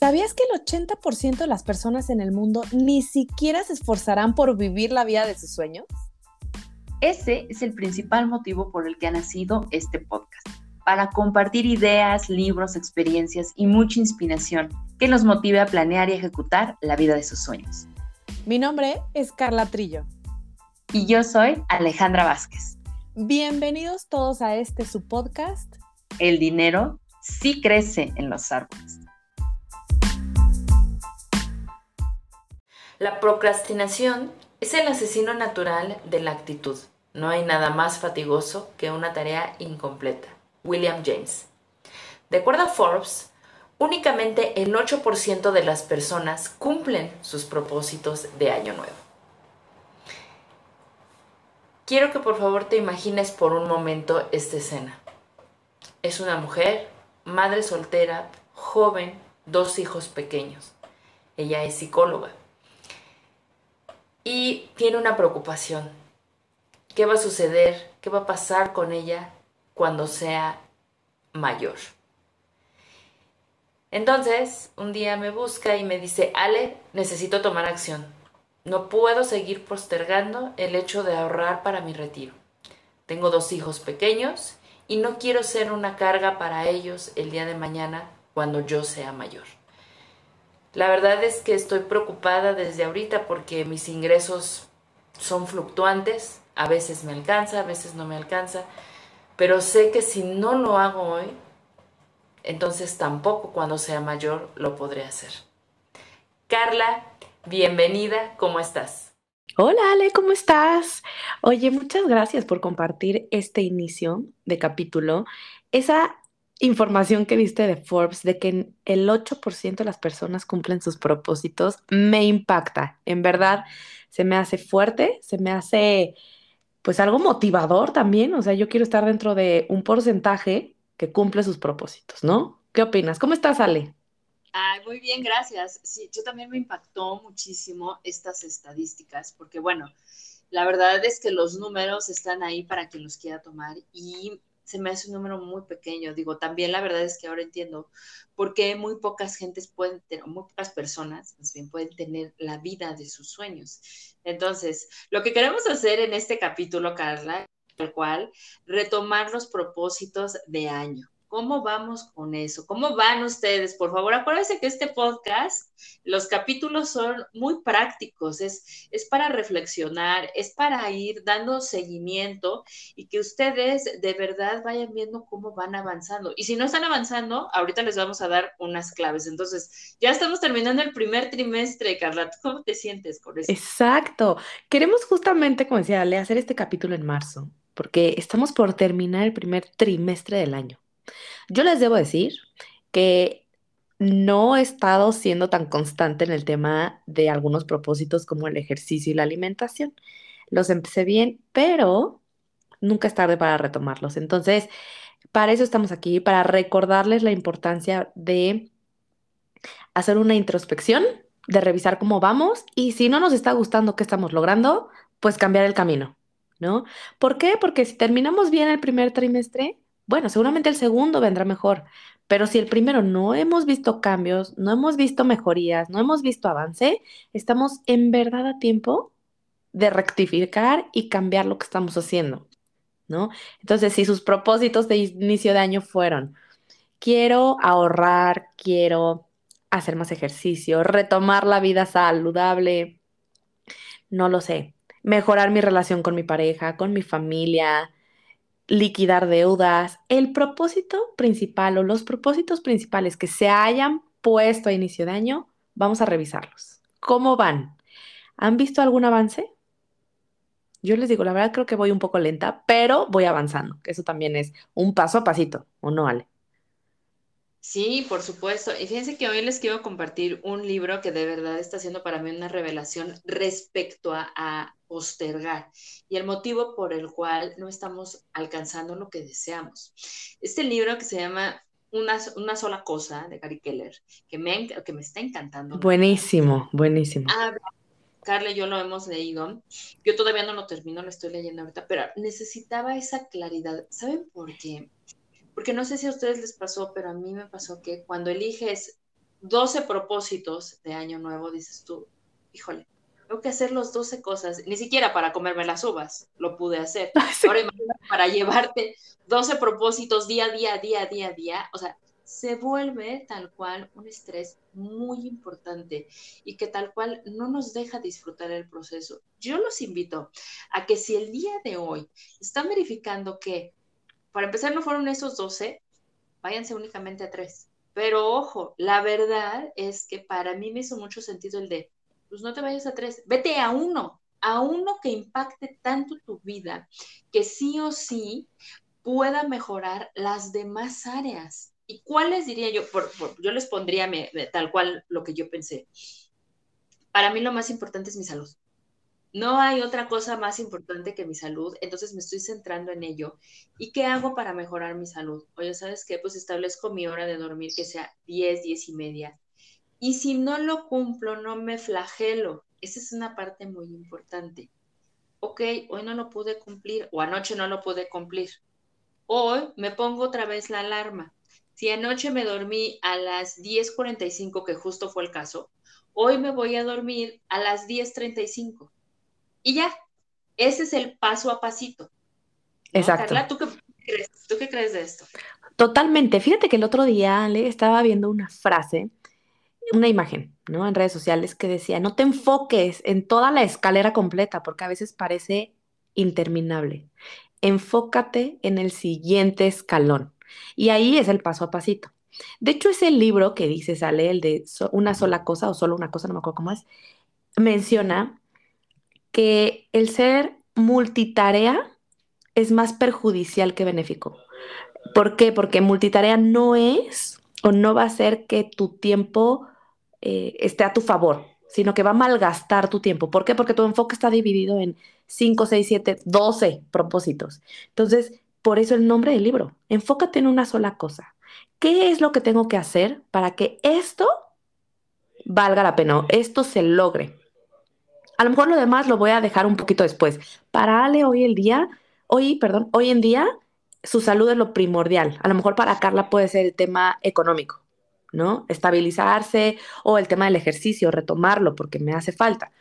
¿Sabías que el 80% de las personas en el mundo ni siquiera se esforzarán por vivir la vida de sus sueños? Ese es el principal motivo por el que ha nacido este podcast, para compartir ideas, libros, experiencias y mucha inspiración que nos motive a planear y ejecutar la vida de sus sueños. Mi nombre es Carla Trillo. Y yo soy Alejandra Vázquez. Bienvenidos todos a este su podcast. El dinero sí crece en los árboles. La procrastinación es el asesino natural de la actitud. No hay nada más fatigoso que una tarea incompleta. William James. De acuerdo a Forbes, únicamente el 8% de las personas cumplen sus propósitos de año nuevo. Quiero que por favor te imagines por un momento esta escena. Es una mujer, madre soltera, joven, dos hijos pequeños. Ella es psicóloga y tiene una preocupación. ¿Qué va a suceder? ¿Qué va a pasar con ella cuando sea mayor? Entonces, un día me busca y me dice, Ale, necesito tomar acción. No puedo seguir postergando el hecho de ahorrar para mi retiro. Tengo dos hijos pequeños y no quiero ser una carga para ellos el día de mañana cuando yo sea mayor. La verdad es que estoy preocupada desde ahorita porque mis ingresos son fluctuantes, a veces me alcanza, a veces no me alcanza, pero sé que si no lo hago hoy, entonces tampoco cuando sea mayor lo podré hacer. Carla, bienvenida, ¿cómo estás? Hola Ale, ¿cómo estás? Oye, muchas gracias por compartir este inicio de capítulo. Esa información que viste de Forbes de que el 8% de las personas cumplen sus propósitos me impacta. En verdad, se me hace fuerte, se me hace pues algo motivador también. O sea, yo quiero estar dentro de un porcentaje que cumple sus propósitos, ¿no? ¿Qué opinas? ¿Cómo estás, Ale? Ay, muy bien, gracias. Sí, yo también me impactó muchísimo estas estadísticas, porque bueno, la verdad es que los números están ahí para quien los quiera tomar y se me hace un número muy pequeño. Digo, también la verdad es que ahora entiendo por qué muy pocas gentes pueden tener, muy pocas personas más bien pueden tener la vida de sus sueños. Entonces, lo que queremos hacer en este capítulo, Carla, tal cual, retomar los propósitos de año. ¿Cómo vamos con eso? ¿Cómo van ustedes? Por favor, acuérdense que este podcast, los capítulos son muy prácticos, es, es para reflexionar, es para ir dando seguimiento y que ustedes de verdad vayan viendo cómo van avanzando. Y si no están avanzando, ahorita les vamos a dar unas claves. Entonces, ya estamos terminando el primer trimestre, Carla. ¿Cómo te sientes con eso? Exacto. Queremos justamente, como decía Ale, hacer este capítulo en marzo, porque estamos por terminar el primer trimestre del año. Yo les debo decir que no he estado siendo tan constante en el tema de algunos propósitos como el ejercicio y la alimentación. Los empecé bien, pero nunca es tarde para retomarlos. Entonces, para eso estamos aquí, para recordarles la importancia de hacer una introspección, de revisar cómo vamos y si no nos está gustando qué estamos logrando, pues cambiar el camino, ¿no? ¿Por qué? Porque si terminamos bien el primer trimestre, bueno, seguramente el segundo vendrá mejor, pero si el primero no hemos visto cambios, no hemos visto mejorías, no hemos visto avance, estamos en verdad a tiempo de rectificar y cambiar lo que estamos haciendo, ¿no? Entonces, si sus propósitos de inicio de año fueron, quiero ahorrar, quiero hacer más ejercicio, retomar la vida saludable, no lo sé, mejorar mi relación con mi pareja, con mi familia, liquidar deudas, el propósito principal o los propósitos principales que se hayan puesto a inicio de año, vamos a revisarlos. ¿Cómo van? ¿Han visto algún avance? Yo les digo, la verdad creo que voy un poco lenta, pero voy avanzando, eso también es un paso a pasito, ¿o no, Ale? Sí, por supuesto. Y fíjense que hoy les quiero compartir un libro que de verdad está haciendo para mí una revelación respecto a, postergar y el motivo por el cual no estamos alcanzando lo que deseamos. Este libro que se llama Una, una sola cosa de Gary Keller, que me, que me está encantando. Buenísimo, buenísimo. Ah, Carla y yo lo hemos leído. Yo todavía no lo termino, lo estoy leyendo ahorita, pero necesitaba esa claridad. ¿Saben por qué? Porque no sé si a ustedes les pasó, pero a mí me pasó que cuando eliges 12 propósitos de año nuevo, dices tú, híjole, tengo que hacer los 12 cosas, ni siquiera para comerme las uvas, lo pude hacer. Ahora imagínate para llevarte 12 propósitos día a día, día a día, día, o sea, se vuelve tal cual un estrés muy importante y que tal cual no nos deja disfrutar el proceso. Yo los invito a que si el día de hoy están verificando que, para empezar, no fueron esos 12, váyanse únicamente a tres. Pero ojo, la verdad es que para mí me hizo mucho sentido el de, pues no te vayas a tres, vete a uno, a uno que impacte tanto tu vida, que sí o sí pueda mejorar las demás áreas. ¿Y cuáles diría yo? yo les pondría tal cual lo que yo pensé. Para mí lo más importante es mi salud. No hay otra cosa más importante que mi salud, entonces me estoy centrando en ello. ¿Y qué hago para mejorar mi salud? Oye, ¿sabes qué? Pues establezco mi hora de dormir que sea 10, 10 y media. Y si no lo cumplo, no me flagelo. Esa es una parte muy importante. Ok, hoy no lo pude cumplir o anoche no lo pude cumplir. Hoy me pongo otra vez la alarma. Si anoche me dormí a las 10.45, que justo fue el caso, hoy me voy a dormir a las 10.35. Y ya, ese es el paso a pasito. Exacto. Carla, ¿tú qué, crees? ¿tú qué crees de esto? Totalmente. Fíjate que el otro día le estaba viendo una frase, una imagen, ¿no? En redes sociales que decía, no te enfoques en toda la escalera completa, porque a veces parece interminable. Enfócate en el siguiente escalón. Y ahí es el paso a pasito. De hecho, ese libro que dice, sale el de una sola cosa o solo una cosa, no me acuerdo cómo es, menciona que el ser multitarea es más perjudicial que benéfico. ¿Por qué? Porque multitarea no es o no va a hacer que tu tiempo eh, esté a tu favor, sino que va a malgastar tu tiempo. ¿Por qué? Porque tu enfoque está dividido en 5, 6, 7, 12 propósitos. Entonces, por eso el nombre del libro. Enfócate en una sola cosa. ¿Qué es lo que tengo que hacer para que esto valga la pena, esto se logre? A lo mejor lo demás lo voy a dejar un poquito después. Para Ale hoy el día, hoy, perdón, hoy en día su salud es lo primordial. A lo mejor para Carla puede ser el tema económico, ¿no? Estabilizarse o el tema del ejercicio, retomarlo porque me hace falta.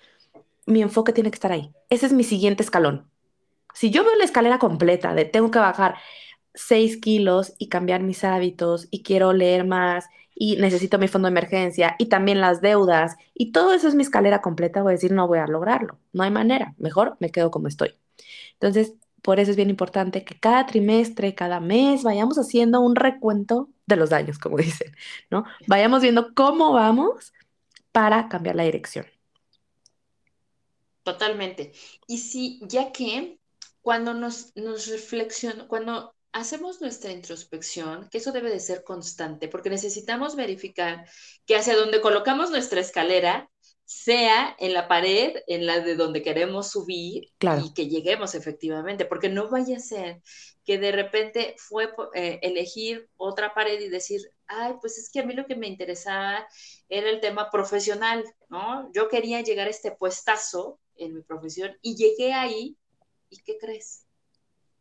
Mi enfoque tiene que estar ahí. Ese es mi siguiente escalón. Si yo veo la escalera completa de tengo que bajar 6 kilos y cambiar mis hábitos y quiero leer más y necesito mi fondo de emergencia y también las deudas y todo eso es mi escalera completa, voy a decir no voy a lograrlo, no hay manera, mejor me quedo como estoy. Entonces, por eso es bien importante que cada trimestre, cada mes, vayamos haciendo un recuento de los daños, como dicen, ¿no? Vayamos viendo cómo vamos para cambiar la dirección. Totalmente. Y si, ya que cuando nos, nos cuando hacemos nuestra introspección, que eso debe de ser constante, porque necesitamos verificar que hacia donde colocamos nuestra escalera sea en la pared, en la de donde queremos subir y que lleguemos efectivamente, porque no vaya a ser que de repente fue eh, elegir otra pared y decir, ay, pues es que a mí lo que me interesaba era el tema profesional, ¿no? Yo quería llegar a este puestazo en mi profesión y llegué ahí ¿Y qué crees?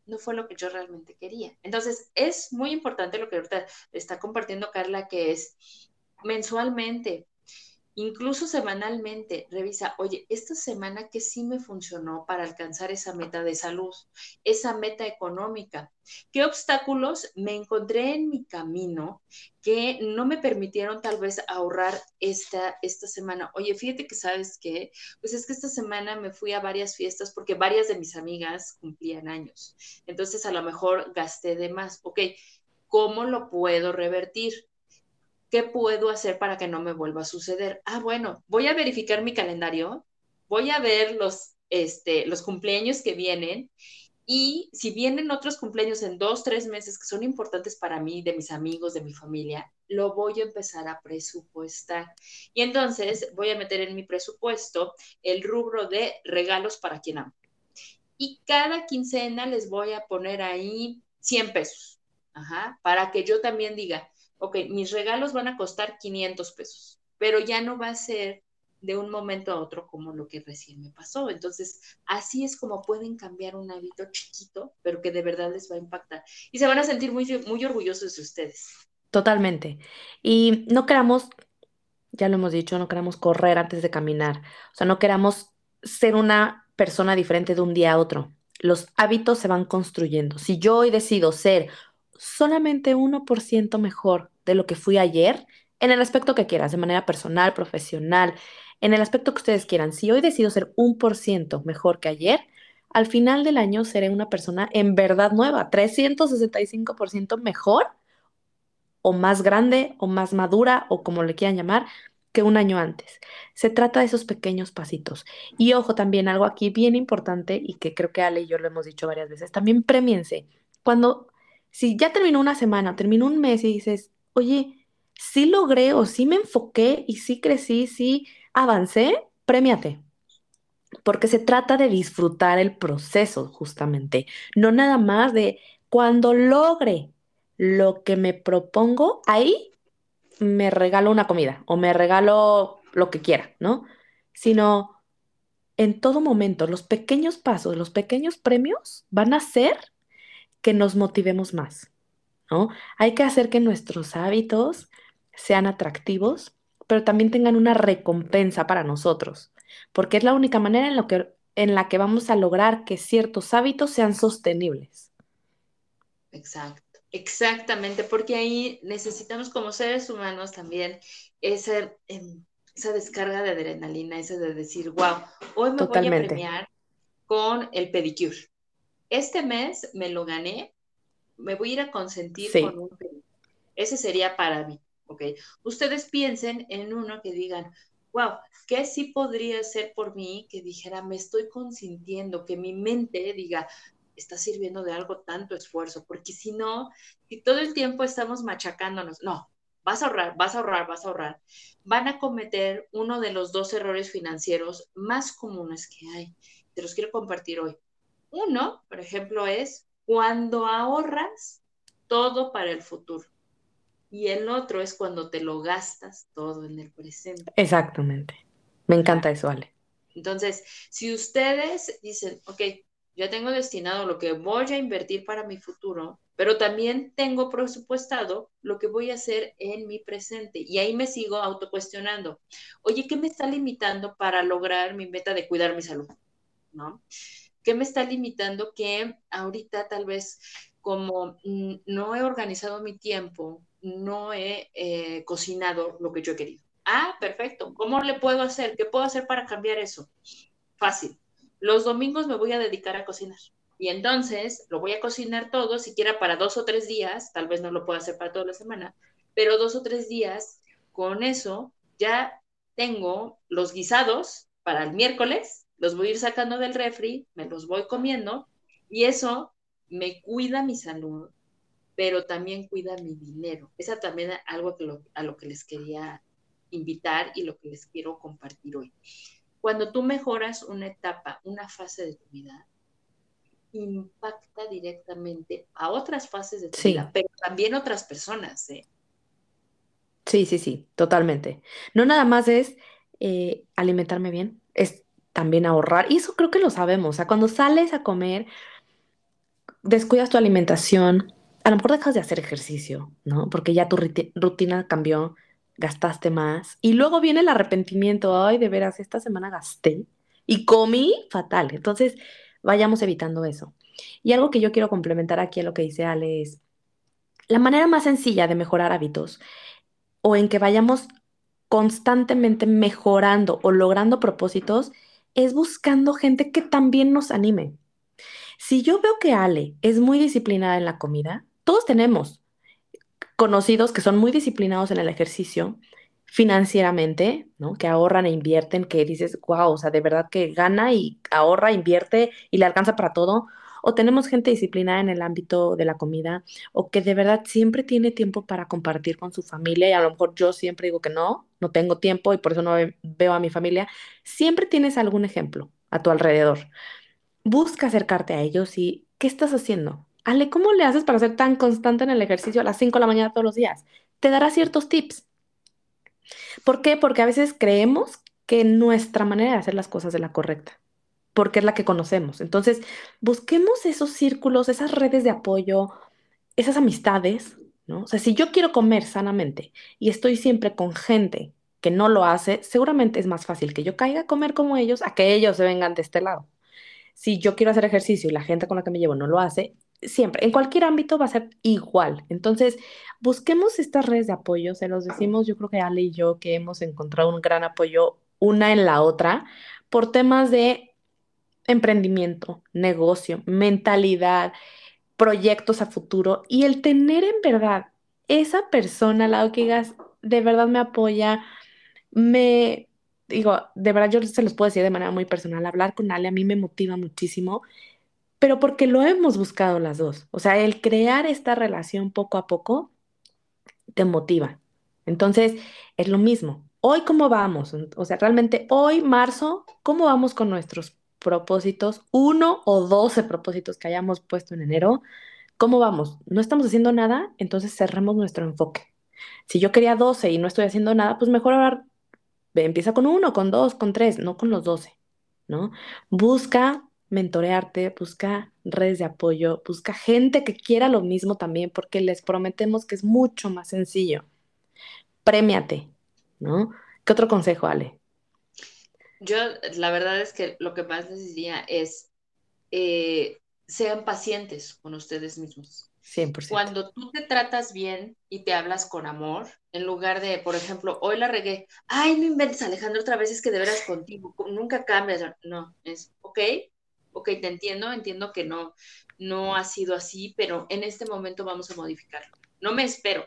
No fue lo que yo realmente quería. Entonces, es muy importante lo que ahorita está compartiendo Carla, que es mensualmente, incluso semanalmente, revisa, oye, esta semana que sí me funcionó para alcanzar esa meta de salud, esa meta económica, qué obstáculos me encontré en mi camino que no me permitieron tal vez ahorrar esta, esta semana. Oye, fíjate que sabes que, pues es que esta semana me fui a varias fiestas porque varias de mis amigas cumplían años. Entonces a lo mejor gasté de más. Ok, ¿cómo lo puedo revertir? ¿Qué puedo hacer para que no me vuelva a suceder? Ah, bueno, voy a verificar mi calendario, voy a ver los, este, los cumpleaños que vienen y si vienen otros cumpleaños en dos, tres meses que son importantes para mí, de mis amigos, de mi familia, lo voy a empezar a presupuestar. Y entonces voy a meter en mi presupuesto el rubro de regalos para quien amo. Y cada quincena les voy a poner ahí 100 pesos, Ajá, para que yo también diga, ok, mis regalos van a costar 500 pesos, pero ya no va a ser de un momento a otro como lo que recién me pasó. Entonces, así es como pueden cambiar un hábito chiquito, pero que de verdad les va a impactar. Y se van a sentir muy, muy orgullosos de ustedes. Totalmente. Y no queramos Ya lo hemos dicho, no queramos correr antes de caminar. O sea, no queramos ser una persona diferente de un día a otro. Los hábitos se van construyendo. Si yo hoy decido ser solamente uno por ciento mejor de lo que fui ayer, en el aspecto que quieras, de manera personal, profesional, en el aspecto que ustedes quieran, si hoy decido ser un por ciento mejor que ayer, al final del año seré una persona en verdad nueva, 365% mejor o más grande o más madura o como le quieran llamar que un año antes. Se trata de esos pequeños pasitos. Y ojo, también algo aquí bien importante y que creo que Ale y yo lo hemos dicho varias veces, también premiense. Cuando, si ya terminó una semana, terminó un mes y dices, oye, sí logré o sí me enfoqué y sí crecí, sí avancé, premiate. Porque se trata de disfrutar el proceso, justamente, no nada más de cuando logre lo que me propongo, ahí me regalo una comida o me regalo lo que quiera, ¿no? Sino en todo momento, los pequeños pasos, los pequeños premios van a hacer que nos motivemos más, ¿no? Hay que hacer que nuestros hábitos sean atractivos, pero también tengan una recompensa para nosotros, porque es la única manera en, lo que, en la que vamos a lograr que ciertos hábitos sean sostenibles. Exacto. Exactamente, porque ahí necesitamos como seres humanos también esa, em, esa descarga de adrenalina, esa de decir, wow, hoy me voy a premiar con el pedicure. Este mes me lo gané, me voy a ir a consentir con un. Ese sería para mí, ¿ok? Ustedes piensen en uno que digan, wow, ¿qué sí podría ser por mí que dijera, me estoy consintiendo, que mi mente diga, está sirviendo de algo tanto esfuerzo, porque si no, si todo el tiempo estamos machacándonos, no, vas a ahorrar, vas a ahorrar, vas a ahorrar, van a cometer uno de los dos errores financieros más comunes que hay. Te los quiero compartir hoy. Uno, por ejemplo, es cuando ahorras todo para el futuro. Y el otro es cuando te lo gastas todo en el presente. Exactamente. Me encanta eso, Ale. Entonces, si ustedes dicen, ok, ya tengo destinado lo que voy a invertir para mi futuro, pero también tengo presupuestado lo que voy a hacer en mi presente. Y ahí me sigo autocuestionando. Oye, ¿qué me está limitando para lograr mi meta de cuidar mi salud? ¿No? ¿Qué me está limitando que ahorita tal vez como no he organizado mi tiempo, no he eh, cocinado lo que yo he querido? Ah, perfecto. ¿Cómo le puedo hacer? ¿Qué puedo hacer para cambiar eso? Fácil los domingos me voy a dedicar a cocinar. Y entonces lo voy a cocinar todo, siquiera para dos o tres días, tal vez no lo pueda hacer para toda la semana, pero dos o tres días, con eso ya tengo los guisados para el miércoles, los voy a ir sacando del refri, me los voy comiendo y eso me cuida mi salud, pero también cuida mi dinero. Esa también es algo que a lo que les quería invitar y lo que les quiero compartir hoy. Cuando tú mejoras una etapa, una fase de tu vida, impacta directamente a otras fases de tu vida, pero también otras personas. ¿eh? Sí, sí, sí, totalmente. No nada más es eh, alimentarme bien, es también ahorrar. Y eso creo que lo sabemos. O sea, cuando sales a comer, descuidas tu alimentación, a lo mejor dejas de hacer ejercicio, ¿no? Porque ya tu rutina cambió, gastaste más y luego viene el arrepentimiento, ay, de veras, esta semana gasté y comí fatal. Entonces, vayamos evitando eso. Y algo que yo quiero complementar aquí a lo que dice Ale es, la manera más sencilla de mejorar hábitos o en que vayamos constantemente mejorando o logrando propósitos es buscando gente que también nos anime. Si yo veo que Ale es muy disciplinada en la comida, todos tenemos, conocidos que son muy disciplinados en el ejercicio financieramente, ¿no? Que ahorran e invierten, que dices, wow, o sea, de verdad que gana y ahorra, invierte y le alcanza para todo. O tenemos gente disciplinada en el ámbito de la comida, o que de verdad siempre tiene tiempo para compartir con su familia, y a lo mejor yo siempre digo que no, no tengo tiempo y por eso no veo a mi familia. Siempre tienes algún ejemplo a tu alrededor. Busca acercarte a ellos y, ¿qué estás haciendo? Ale, ¿cómo le haces para ser tan constante en el ejercicio a las 5 de la mañana todos los días? Te dará ciertos tips. ¿Por qué? Porque a veces creemos que nuestra manera de hacer las cosas es la correcta, porque es la que conocemos. Entonces, busquemos esos círculos, esas redes de apoyo, esas amistades, ¿no? O sea, si yo quiero comer sanamente y estoy siempre con gente que no lo hace, seguramente es más fácil que yo caiga a comer como ellos a que ellos se vengan de este lado. Si yo quiero hacer ejercicio y la gente con la que me llevo no lo hace, siempre, en cualquier ámbito va a ser igual. Entonces, busquemos estas redes de apoyo, se los decimos, yo creo que Ale y yo que hemos encontrado un gran apoyo una en la otra por temas de emprendimiento, negocio, mentalidad, proyectos a futuro y el tener en verdad esa persona al lado que digas, de verdad me apoya, me, digo, de verdad yo se los puedo decir de manera muy personal, hablar con Ale a mí me motiva muchísimo, pero porque lo hemos buscado las dos. O sea, el crear esta relación poco a poco te motiva. Entonces, es lo mismo. Hoy, ¿cómo vamos? O sea, realmente hoy, marzo, ¿cómo vamos con nuestros propósitos? Uno o doce propósitos que hayamos puesto en enero. ¿Cómo vamos? ¿No estamos haciendo nada? Entonces cerremos nuestro enfoque. Si yo quería 12 y no estoy haciendo nada, pues mejor ahora empieza con uno, con dos, con tres, no con los 12, ¿no? Busca mentorearte, busca redes de apoyo, busca gente que quiera lo mismo también, porque les prometemos que es mucho más sencillo. Premiate, ¿no? ¿Qué otro consejo, Ale? Yo, la verdad es que lo que más les diría es, eh, sean pacientes con ustedes mismos. 100%. Cuando tú te tratas bien y te hablas con amor, en lugar de, por ejemplo, hoy la regué, ay, no inventes, Alejandro, otra vez es que de veras contigo, nunca cambias. No, es, ok, ok, te entiendo, entiendo que no, no ha sido así, pero en este momento vamos a modificarlo. No me espero.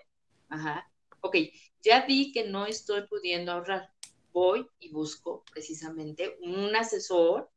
Ajá. Ok, ya vi que no estoy pudiendo ahorrar. Voy y busco precisamente un asesor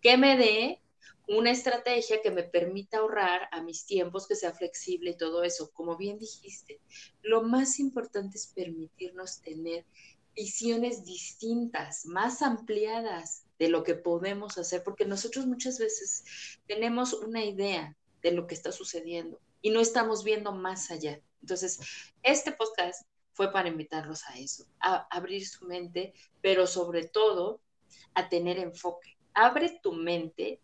que me dé una estrategia que me permita ahorrar a mis tiempos, que sea flexible y todo eso. Como bien dijiste, lo más importante es permitirnos tener visiones distintas, más ampliadas de lo que podemos hacer, porque nosotros muchas veces tenemos una idea de lo que está sucediendo y no estamos viendo más allá. Entonces, este podcast fue para invitarlos a eso, a abrir su mente, pero sobre todo a tener enfoque. Abre tu mente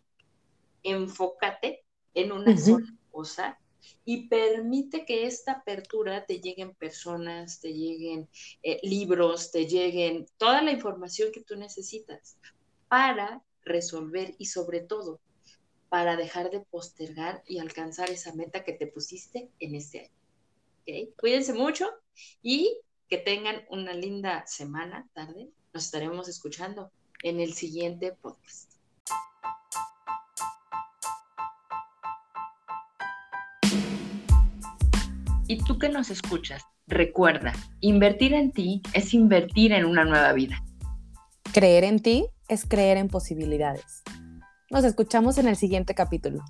enfócate en una sola cosa y permite que esta apertura te lleguen personas, te lleguen eh, libros, te lleguen toda la información que tú necesitas para resolver y sobre todo para dejar de postergar y alcanzar esa meta que te pusiste en este año. ¿Okay? Cuídense mucho y que tengan una linda semana, tarde. Nos estaremos escuchando en el siguiente podcast. Y tú que nos escuchas, recuerda, invertir en ti es invertir en una nueva vida. Creer en ti es creer en posibilidades. Nos escuchamos en el siguiente capítulo.